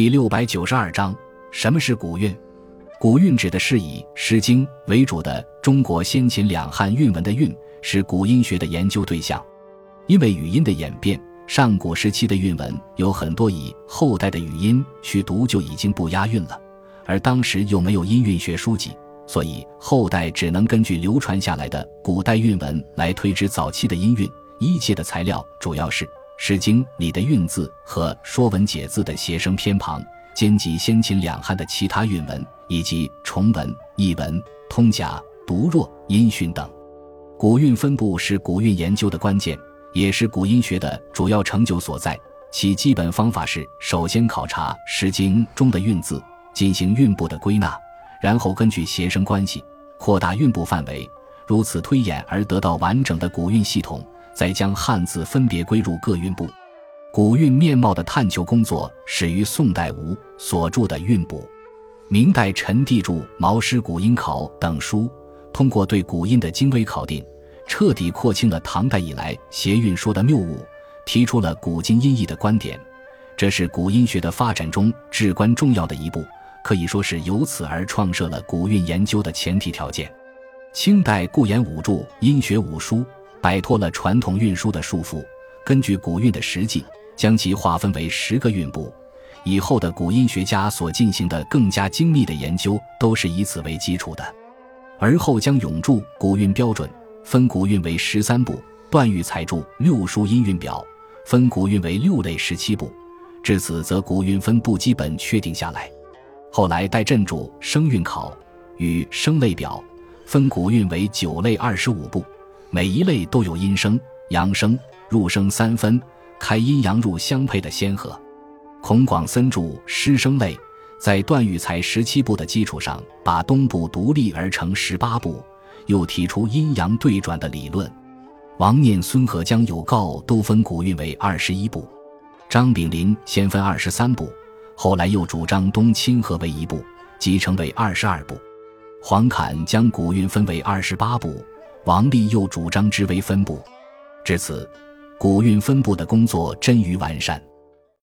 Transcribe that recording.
第六百九十二章，什么是古韵？古韵指的是以《诗经》为主的中国先秦两汉韵文的韵，是古音学的研究对象。因为语音的演变，上古时期的韵文有很多以后代的语音去读就已经不押韵了，而当时又没有音韵学书籍，所以后代只能根据流传下来的古代韵文来推知早期的音韵。一切的材料主要是。《诗经》里的韵字和《说文解字》的谐声偏旁，兼及先秦两汉的其他韵文，以及重文、译文、通假、读弱、音训等。古韵分布是古韵研究的关键，也是古音学的主要成就所在。其基本方法是：首先考察《诗经》中的韵字，进行韵部的归纳，然后根据谐声关系扩大韵部范围，如此推演而得到完整的古韵系统。再将汉字分别归入各韵部，古韵面貌的探求工作始于宋代吴所著的《韵部》，明代陈地著《毛诗古音考》等书，通过对古音的精微考定，彻底廓清了唐代以来谐韵说的谬误，提出了古今音译的观点。这是古音学的发展中至关重要的一步，可以说是由此而创设了古韵研究的前提条件。清代顾炎武著《音学五书》。摆脱了传统运输的束缚，根据古韵的实际，将其划分为十个韵部。以后的古音学家所进行的更加精密的研究，都是以此为基础的。而后将永著《古韵标准》，分古韵为十三部；段玉裁著《六书音韵表》，分古韵为六类十七部。至此，则古韵分部基本确定下来。后来戴震著《声韵考》与《声类表》，分古韵为九类二十五部。每一类都有阴声、阳声、入声三分，开阴阳入相配的先河。孔广森著《诗声类》，在段玉裁十七部的基础上，把东部独立而成十八部，又提出阴阳对转的理论。王念、孙和、江有诰都分古韵为二十一部，张炳麟先分二十三部，后来又主张东亲和为一部，即成为二十二部。黄侃将古韵分为二十八部。王立又主张之为分部，至此，古韵分部的工作臻于完善。